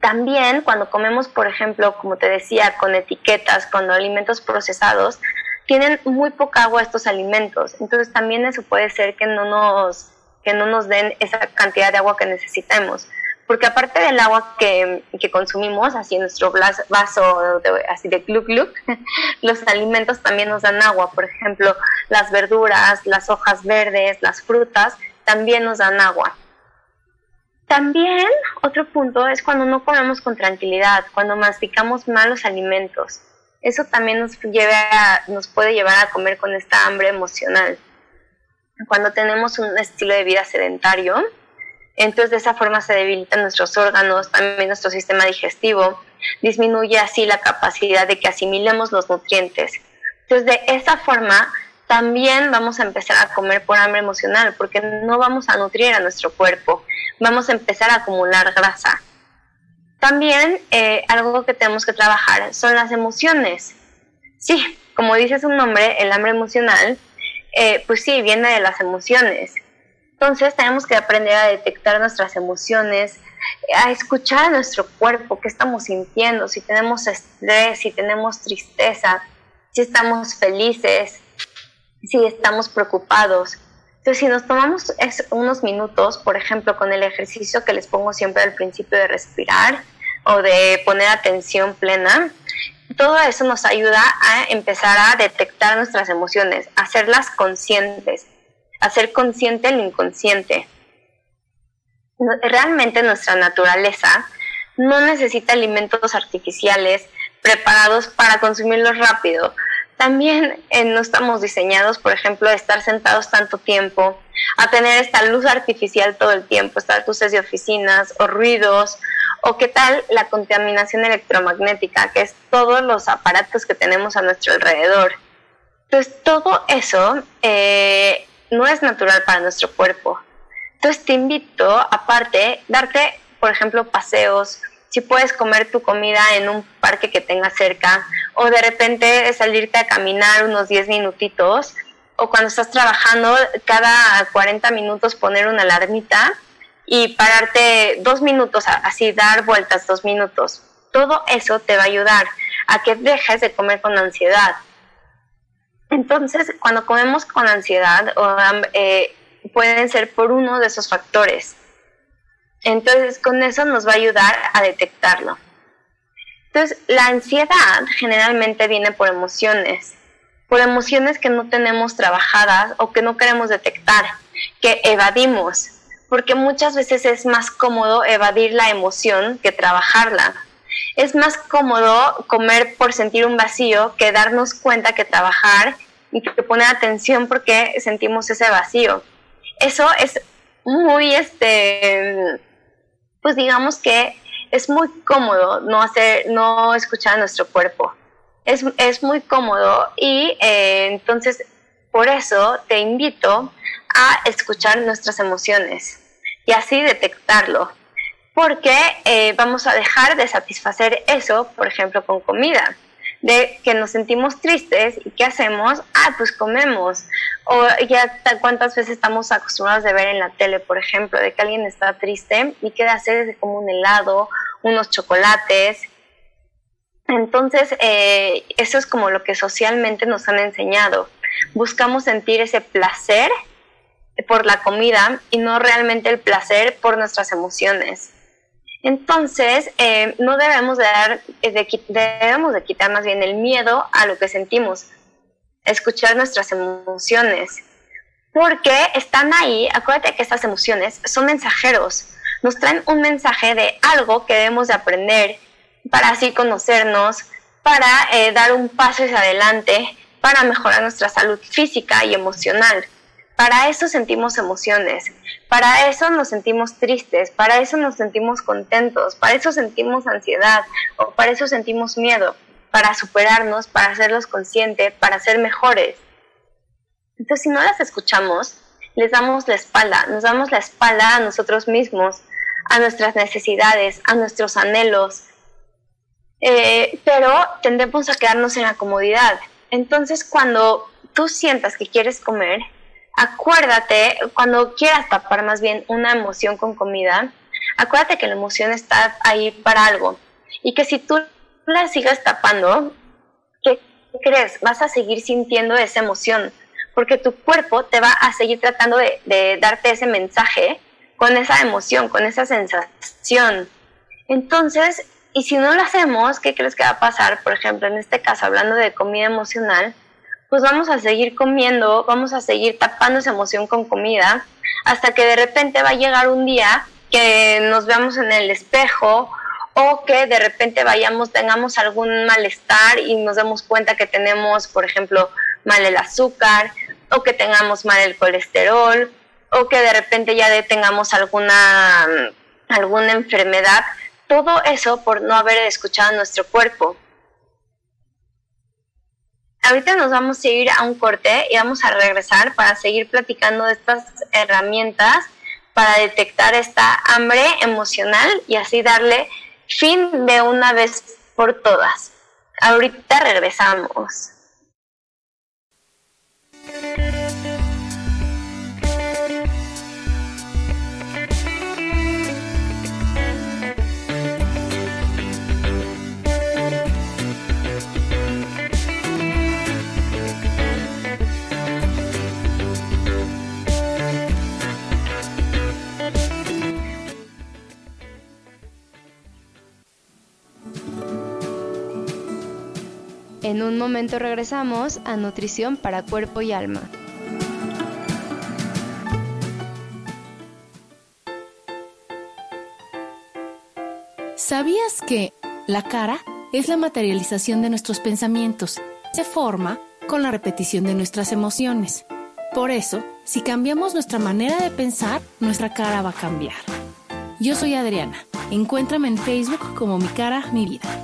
También cuando comemos, por ejemplo, como te decía, con etiquetas, con alimentos procesados, tienen muy poca agua estos alimentos. Entonces también eso puede ser que no nos, que no nos den esa cantidad de agua que necesitamos porque aparte del agua que, consumimos, así en nuestro vaso así de gluk gluk, los alimentos también nos dan agua. Por ejemplo, las verduras, las hojas verdes, las frutas, también nos dan agua. También otro punto es cuando no comemos con tranquilidad, cuando masticamos malos alimentos. Eso también nos, nos puede llevar a comer con esta hambre emocional. Cuando tenemos un estilo de vida sedentario, entonces de esa forma se debilitan nuestros órganos, también nuestro sistema digestivo, disminuye así la capacidad de que asimilemos los nutrientes. Entonces de esa forma también vamos a empezar a comer por hambre emocional porque no vamos a nutrir a nuestro cuerpo, vamos a empezar a acumular grasa. También eh, algo que tenemos que trabajar son las emociones. Sí, como dice su nombre, el hambre emocional, eh, pues sí, viene de las emociones. Entonces tenemos que aprender a detectar nuestras emociones, a escuchar a nuestro cuerpo, qué estamos sintiendo, si tenemos estrés, si tenemos tristeza, si estamos felices, si estamos preocupados. Entonces, si nos tomamos unos minutos, por ejemplo, con el ejercicio que les pongo siempre al principio de respirar o de poner atención plena, todo eso nos ayuda a empezar a detectar nuestras emociones, hacerlas conscientes hacer consciente el inconsciente. Realmente nuestra naturaleza no necesita alimentos artificiales preparados para consumirlos rápido. También eh, no estamos diseñados, por ejemplo, a estar sentados tanto tiempo, a tener esta luz artificial todo el tiempo, estas luces de oficinas o ruidos, o qué tal la contaminación electromagnética, que es todos los aparatos que tenemos a nuestro alrededor. Entonces, todo eso eh, no es natural para nuestro cuerpo. Entonces te invito, aparte, darte, por ejemplo, paseos, si puedes comer tu comida en un parque que tengas cerca, o de repente salirte a caminar unos 10 minutitos, o cuando estás trabajando, cada 40 minutos poner una alarmita y pararte dos minutos, así dar vueltas dos minutos. Todo eso te va a ayudar a que dejes de comer con ansiedad, entonces, cuando comemos con ansiedad, eh, pueden ser por uno de esos factores. Entonces, con eso nos va a ayudar a detectarlo. Entonces, la ansiedad generalmente viene por emociones, por emociones que no tenemos trabajadas o que no queremos detectar, que evadimos, porque muchas veces es más cómodo evadir la emoción que trabajarla. Es más cómodo comer por sentir un vacío que darnos cuenta que trabajar y que poner atención porque sentimos ese vacío. Eso es muy, este, pues digamos que es muy cómodo no hacer, no escuchar a nuestro cuerpo. Es, es muy cómodo y eh, entonces por eso te invito a escuchar nuestras emociones y así detectarlo. Porque eh, vamos a dejar de satisfacer eso, por ejemplo, con comida de que nos sentimos tristes y ¿qué hacemos? Ah, pues comemos. O ya cuántas veces estamos acostumbrados de ver en la tele, por ejemplo, de que alguien está triste y qué hacer es como un helado, unos chocolates. Entonces, eh, eso es como lo que socialmente nos han enseñado. Buscamos sentir ese placer por la comida y no realmente el placer por nuestras emociones. Entonces, eh, no debemos de, dar, eh, debemos de quitar más bien el miedo a lo que sentimos, escuchar nuestras emociones, porque están ahí, acuérdate que estas emociones son mensajeros, nos traen un mensaje de algo que debemos de aprender para así conocernos, para eh, dar un paso hacia adelante, para mejorar nuestra salud física y emocional. Para eso sentimos emociones, para eso nos sentimos tristes, para eso nos sentimos contentos, para eso sentimos ansiedad o para eso sentimos miedo, para superarnos, para hacerlos conscientes, para ser mejores. Entonces, si no las escuchamos, les damos la espalda, nos damos la espalda a nosotros mismos, a nuestras necesidades, a nuestros anhelos, eh, pero tendemos a quedarnos en la comodidad. Entonces, cuando tú sientas que quieres comer, acuérdate, cuando quieras tapar más bien una emoción con comida, acuérdate que la emoción está ahí para algo y que si tú la sigas tapando, ¿qué crees? Vas a seguir sintiendo esa emoción porque tu cuerpo te va a seguir tratando de, de darte ese mensaje con esa emoción, con esa sensación. Entonces, y si no lo hacemos, ¿qué crees que va a pasar? Por ejemplo, en este caso, hablando de comida emocional, pues vamos a seguir comiendo, vamos a seguir tapando esa emoción con comida, hasta que de repente va a llegar un día que nos veamos en el espejo o que de repente vayamos, tengamos algún malestar y nos demos cuenta que tenemos, por ejemplo, mal el azúcar o que tengamos mal el colesterol o que de repente ya tengamos alguna, alguna enfermedad. Todo eso por no haber escuchado nuestro cuerpo. Ahorita nos vamos a ir a un corte y vamos a regresar para seguir platicando de estas herramientas para detectar esta hambre emocional y así darle fin de una vez por todas. Ahorita regresamos. En un momento regresamos a Nutrición para Cuerpo y Alma. ¿Sabías que la cara es la materialización de nuestros pensamientos? Se forma con la repetición de nuestras emociones. Por eso, si cambiamos nuestra manera de pensar, nuestra cara va a cambiar. Yo soy Adriana. Encuéntrame en Facebook como Mi Cara, Mi Vida.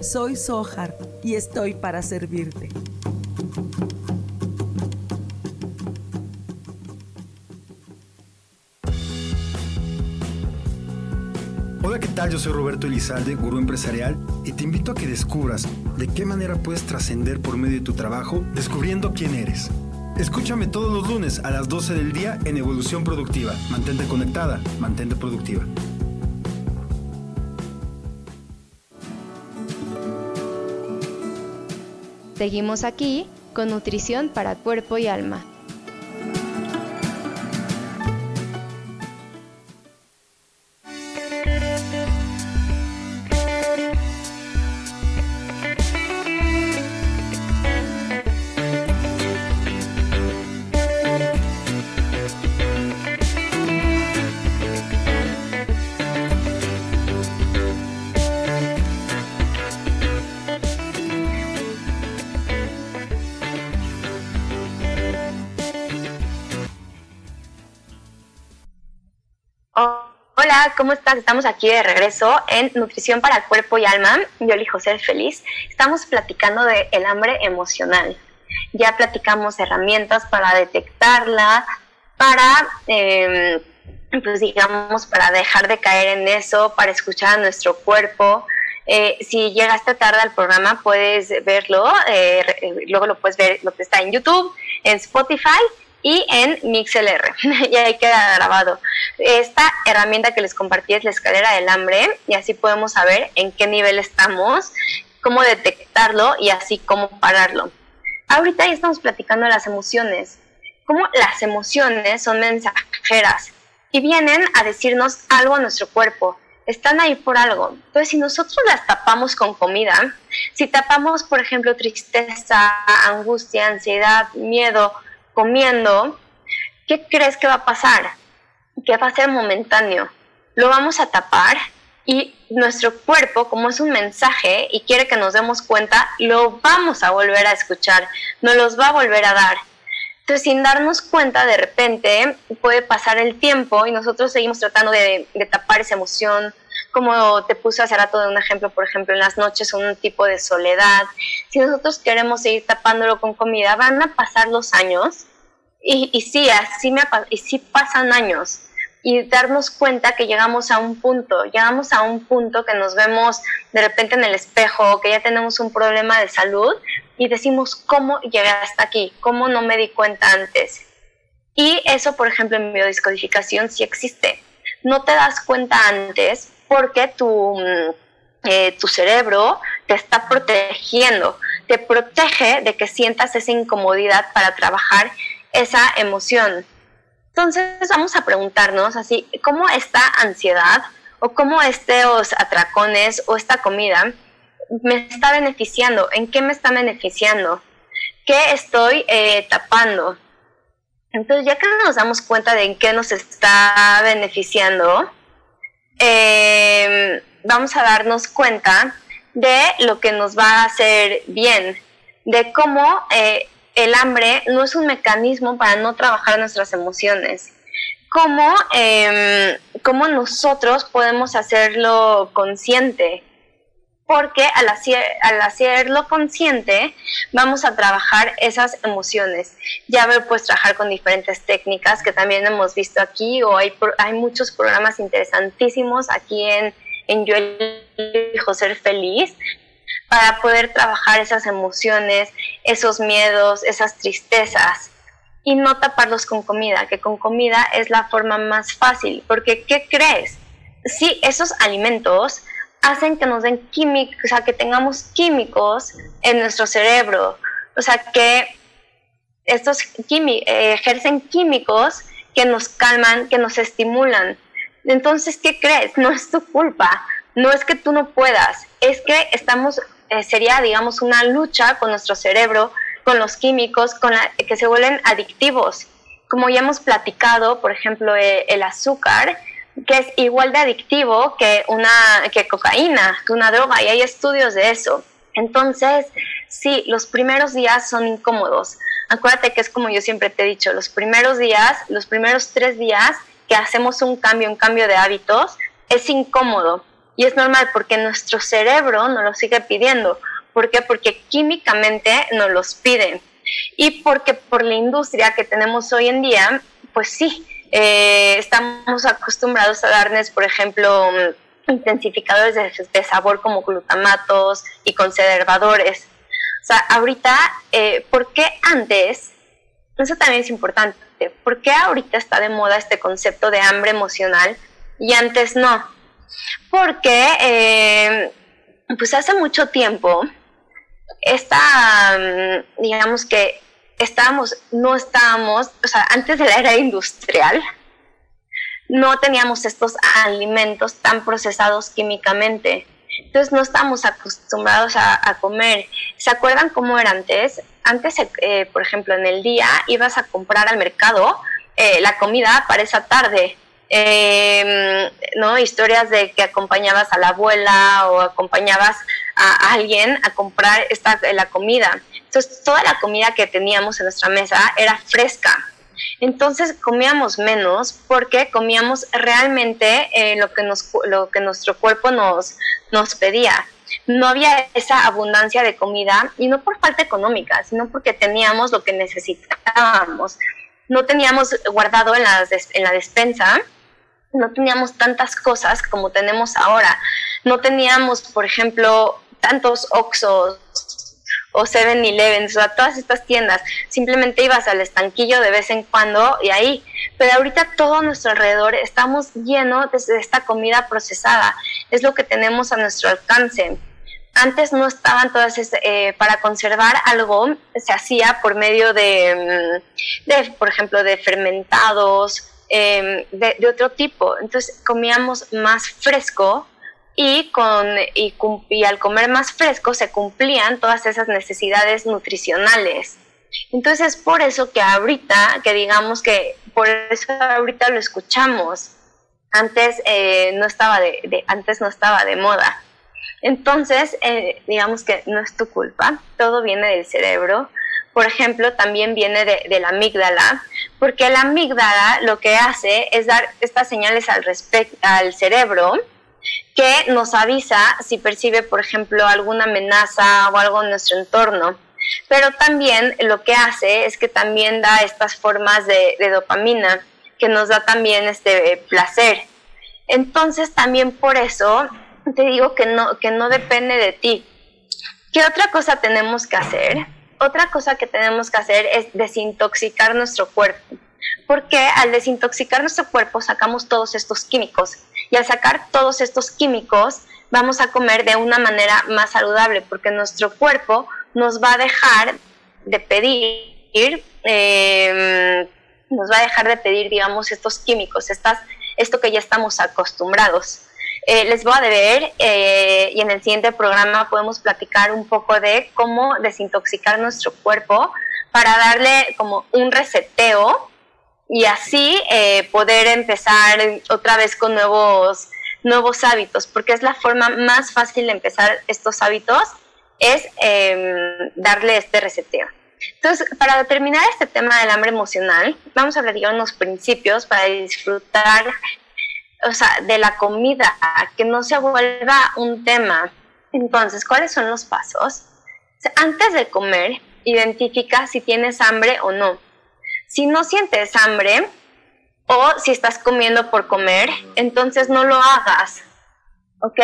soy Sohar y estoy para servirte. Hola, ¿qué tal? Yo soy Roberto Elizalde, gurú empresarial, y te invito a que descubras de qué manera puedes trascender por medio de tu trabajo descubriendo quién eres. Escúchame todos los lunes a las 12 del día en Evolución Productiva. Mantente conectada, mantente productiva. Seguimos aquí con nutrición para cuerpo y alma. ¿Cómo estás? Estamos aquí de regreso en Nutrición para Cuerpo y Alma. Yo elijo ser feliz. Estamos platicando de el hambre emocional. Ya platicamos herramientas para detectarla, para, em, pues digamos, para dejar de caer en eso, para escuchar a nuestro cuerpo. Eh, si llegaste tarde al programa, puedes verlo. Eh, luego lo puedes ver lo que está en YouTube, en Spotify y en MixLR. y ahí queda grabado. Esta herramienta que les compartí es la escalera del hambre y así podemos saber en qué nivel estamos, cómo detectarlo y así cómo pararlo. Ahorita ya estamos platicando de las emociones, cómo las emociones son mensajeras y vienen a decirnos algo a nuestro cuerpo. Están ahí por algo. Entonces, si nosotros las tapamos con comida, si tapamos, por ejemplo, tristeza, angustia, ansiedad, miedo, comiendo, ¿qué crees que va a pasar? Que va a ser momentáneo. Lo vamos a tapar y nuestro cuerpo, como es un mensaje y quiere que nos demos cuenta, lo vamos a volver a escuchar, nos los va a volver a dar. Entonces, sin darnos cuenta, de repente puede pasar el tiempo y nosotros seguimos tratando de, de tapar esa emoción, como te puse hace rato de un ejemplo, por ejemplo, en las noches un tipo de soledad. Si nosotros queremos seguir tapándolo con comida, van a pasar los años y, y sí, así me, y sí pasan años y darnos cuenta que llegamos a un punto, llegamos a un punto que nos vemos de repente en el espejo, que ya tenemos un problema de salud y decimos, ¿cómo llegué hasta aquí? ¿Cómo no me di cuenta antes? Y eso, por ejemplo, en biodiscodificación sí existe. No te das cuenta antes porque tu, mm, eh, tu cerebro te está protegiendo, te protege de que sientas esa incomodidad para trabajar esa emoción. Entonces vamos a preguntarnos así, ¿cómo esta ansiedad o cómo estos atracones o esta comida me está beneficiando? ¿En qué me está beneficiando? ¿Qué estoy eh, tapando? Entonces ya que nos damos cuenta de en qué nos está beneficiando, eh, vamos a darnos cuenta de lo que nos va a hacer bien, de cómo eh, el hambre no es un mecanismo para no trabajar nuestras emociones. Cómo, eh, cómo nosotros podemos hacerlo consciente, porque al, hacer, al hacerlo consciente vamos a trabajar esas emociones. Ya ver, pues trabajar con diferentes técnicas que también hemos visto aquí o hay, hay muchos programas interesantísimos aquí en, en Yo elijo ser feliz para poder trabajar esas emociones, esos miedos, esas tristezas y no taparlos con comida, que con comida es la forma más fácil, porque ¿qué crees? Si esos alimentos hacen que nos den químicos, o sea, que tengamos químicos en nuestro cerebro, o sea, que estos eh, ejercen químicos que nos calman, que nos estimulan. Entonces, ¿qué crees? No es tu culpa, no es que tú no puedas, es que estamos, eh, sería, digamos, una lucha con nuestro cerebro, con los químicos, con la, que se vuelven adictivos. Como ya hemos platicado, por ejemplo, eh, el azúcar, que es igual de adictivo que una que cocaína, que una droga, y hay estudios de eso. Entonces, sí, los primeros días son incómodos. Acuérdate que es como yo siempre te he dicho, los primeros días, los primeros tres días que hacemos un cambio, un cambio de hábitos, es incómodo. Y es normal porque nuestro cerebro nos lo sigue pidiendo. ¿Por qué? Porque químicamente nos los piden. Y porque por la industria que tenemos hoy en día, pues sí, eh, estamos acostumbrados a darles, por ejemplo, intensificadores de, sabor como glutamatos y conservadores. O sea, ahorita, eh, ¿por qué antes? Eso también es importante. ¿Por qué ahorita está de moda este concepto de hambre emocional y antes no? Porque, eh, pues hace mucho tiempo, esta, mm, digamos que estábamos, no estábamos, o sea, antes de la era industrial, no teníamos estos alimentos tan procesados químicamente. Entonces no estamos acostumbrados a, comer. ¿Se acuerdan cómo era antes? Antes, eh, por ejemplo, en el día ibas a comprar al mercado eh, la comida para esa tarde. Em, ¿no? Historias de que acompañabas a la abuela o acompañabas a alguien a comprar esta, la comida. Entonces, toda la comida que teníamos en nuestra mesa era fresca. Entonces comíamos menos porque comíamos realmente eh, lo, que nuestro cuerpo nos, pedía. No había esa abundancia de comida y no por falta económica, sino porque teníamos lo que necesitábamos. No teníamos guardado en la despensa, no teníamos tantas cosas como tenemos ahora. No teníamos, por ejemplo, tantos Oxos o 7-Eleven, o sea, todas estas tiendas. Simplemente ibas al estanquillo de vez en cuando y ahí. Pero ahorita todo a nuestro alrededor estamos llenos de esta comida procesada. Es lo que tenemos a nuestro alcance. Antes no estaban todas, eh, para conservar algo se hacía por medio de, mm, por ejemplo, de fermentados, em, de otro tipo. Entonces comíamos más fresco y, con, y, al comer más fresco se cumplían todas esas necesidades nutricionales. Entonces, por eso que ahorita, que digamos que por eso ahorita lo escuchamos. Antes eh, no estaba de, antes no estaba de moda. Entonces, eh, digamos que no es tu culpa, todo viene del cerebro. Por ejemplo, también viene de, de, la amígdala, porque la amígdala lo que hace es dar estas señales al, al cerebro que nos avisa si percibe, por ejemplo, alguna amenaza o algo en nuestro entorno. Pero también lo que hace es que también da estas formas de, dopamina, que nos da también este placer. Entonces también por eso te digo que no, que no depende de ti. ¿Qué otra cosa tenemos que hacer? Otra cosa que tenemos que hacer es desintoxicar nuestro cuerpo porque al desintoxicar nuestro cuerpo sacamos todos estos químicos y al sacar todos estos químicos vamos a comer de una manera más saludable porque nuestro cuerpo nos va a dejar de pedir, em, nos va a dejar de pedir, digamos, estos químicos, estas, esto que ya estamos acostumbrados. Eh, les voy a deber eh, y en el siguiente programa podemos platicar un poco de cómo desintoxicar nuestro cuerpo para darle como un reseteo y así eh, poder empezar otra vez con nuevos, nuevos hábitos, porque es la forma más fácil de empezar estos hábitos, es em, darle este reseteo. Entonces, para terminar este tema del hambre emocional, vamos a de unos principios para disfrutar o sea, de la comida, que no se vuelva un tema. Entonces, ¿cuáles son los pasos? antes de comer, identifica si tienes hambre o no. Si no sientes hambre o si estás comiendo por comer, entonces no lo hagas. ¿Ok?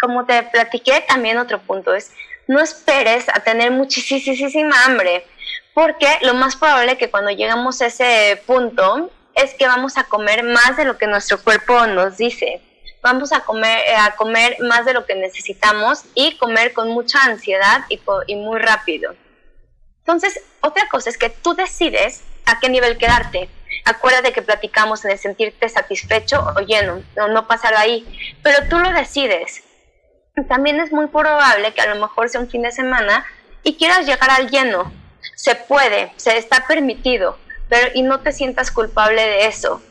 Como te platiqué, también otro punto es, no esperes a tener muchísima hambre, porque lo más probable que cuando llegamos a ese punto es que vamos a comer más de lo que nuestro cuerpo nos dice. Vamos a comer, a comer más de lo que necesitamos y comer con mucha ansiedad y muy rápido. Entonces, otra cosa es que tú decides a qué nivel quedarte. Acuérdate que platicamos en el sentirte satisfecho o lleno, no, no pasar ahí, pero tú lo decides. También es muy probable que a lo mejor sea un fin de semana y quieras llegar al lleno. Se puede, se está permitido, pero y no te sientas culpable de eso.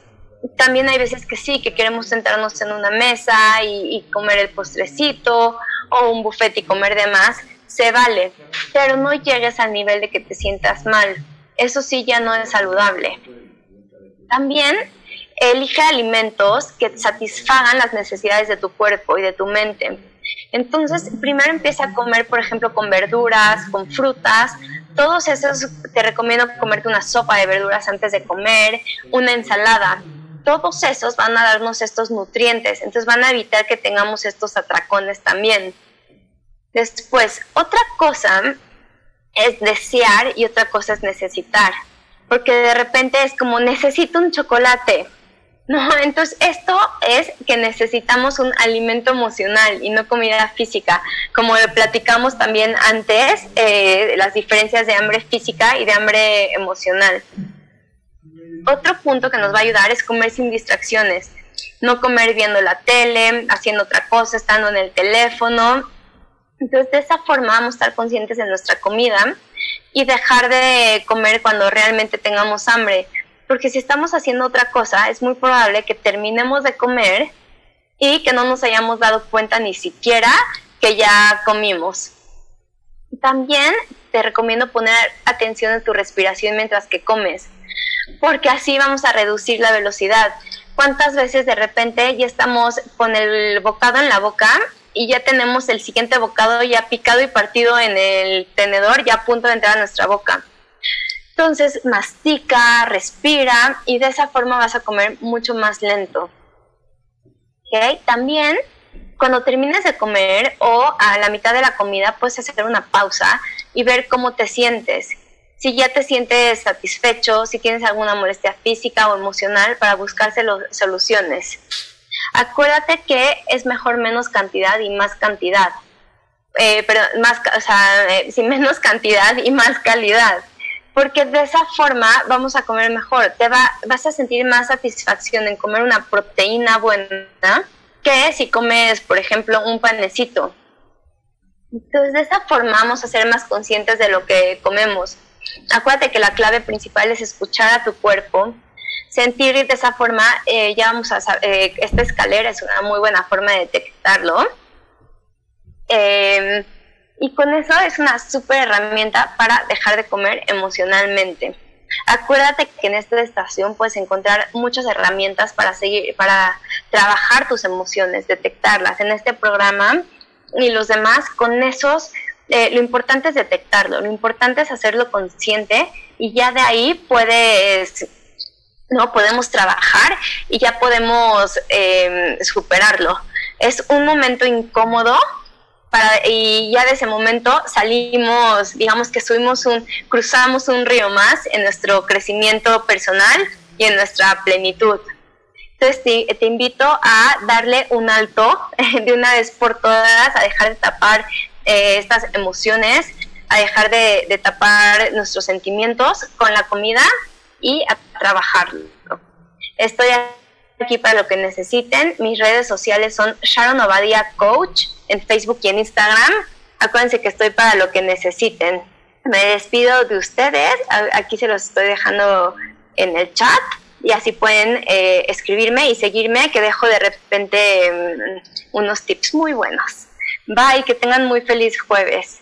También hay veces que sí, que queremos sentarnos en una mesa y, y comer el postrecito o un buffet y comer de más. Se vale, pero no llegues al nivel de que te sientas mal eso sí ya no es saludable. También elige alimentos que satisfagan las necesidades de tu cuerpo y de tu mente. Entonces, primero empieza a comer, por ejemplo, con verduras, con frutas. Todos esos, te recomiendo comerte una sopa de verduras antes de comer, una ensalada. Todos esos van a darnos estos nutrientes, entonces van a evitar que tengamos estos atracones también. Después, otra cosa es desear y otra cosa es necesitar. Porque de repente es como necesito un chocolate. No, entonces esto es que necesitamos un alimento emocional y no comida física. Como platicamos también antes, eh, las diferencias de hambre física y de hambre emocional. Otro punto que nos va a ayudar es comer sin distracciones. No comer viendo la tele, haciendo otra cosa, estando en el teléfono entonces, de esa forma vamos a estar conscientes de nuestra comida y dejar de comer cuando realmente tengamos hambre. Porque si estamos haciendo otra cosa, es muy probable que terminemos de comer y que no nos hayamos dado cuenta ni siquiera que ya comimos. También te recomiendo poner atención a tu respiración mientras que comes, porque así vamos a reducir la velocidad. ¿Cuántas veces de repente ya estamos con el bocado en la boca y ya tenemos el siguiente bocado ya picado y partido en el tenedor, ya a punto de entrar a nuestra boca? Entonces, mastica, respira y de esa forma vas a comer mucho más lento. ¿Okay? También, cuando termines de comer o a la mitad de la comida, puedes hacer una pausa y ver cómo te sientes. Si ya te sientes satisfecho, si tienes alguna molestia física o emocional para buscar soluciones. Acuérdate que es mejor menos cantidad y más cantidad. Eh, pero más, o sea, eh, menos cantidad y más calidad porque de esa forma vamos a comer mejor. Te va, vas a sentir más satisfacción en comer una proteína buena que si comes, por ejemplo, un panecito. Entonces, de esa forma vamos a ser más conscientes de lo que comemos. Acuérdate que la clave principal es escuchar a tu cuerpo, sentir de esa forma, eh, ya vamos a saber, eh, esta escalera es una muy buena forma de detectarlo. Eh, y con eso es una súper herramienta para dejar de comer emocionalmente. Acuérdate que en esta estación puedes encontrar muchas herramientas para seguir, para trabajar tus emociones, detectarlas. En este programa y los demás, con esos, eh, lo importante es detectarlo, lo importante es hacerlo consciente y ya de ahí puedes, no podemos trabajar y ya podemos eh, superarlo. Es un momento incómodo, y ya de ese momento salimos, digamos que subimos un, cruzamos un río más en nuestro crecimiento personal y en nuestra plenitud. Entonces te, invito a darle un alto de una vez por todas, a dejar de tapar eh, estas emociones, a dejar de, de tapar nuestros sentimientos con la comida y a trabajarlo. Estoy aquí para lo que necesiten. Mis redes sociales son Sharon Obadia Coach en Facebook y en Instagram. Acuérdense que estoy para lo que necesiten. Me despido de ustedes. Aquí se los estoy dejando en el chat y así pueden eh, escribirme y seguirme que dejo de repente mm, unos tips muy buenos. Bye, que tengan muy feliz jueves.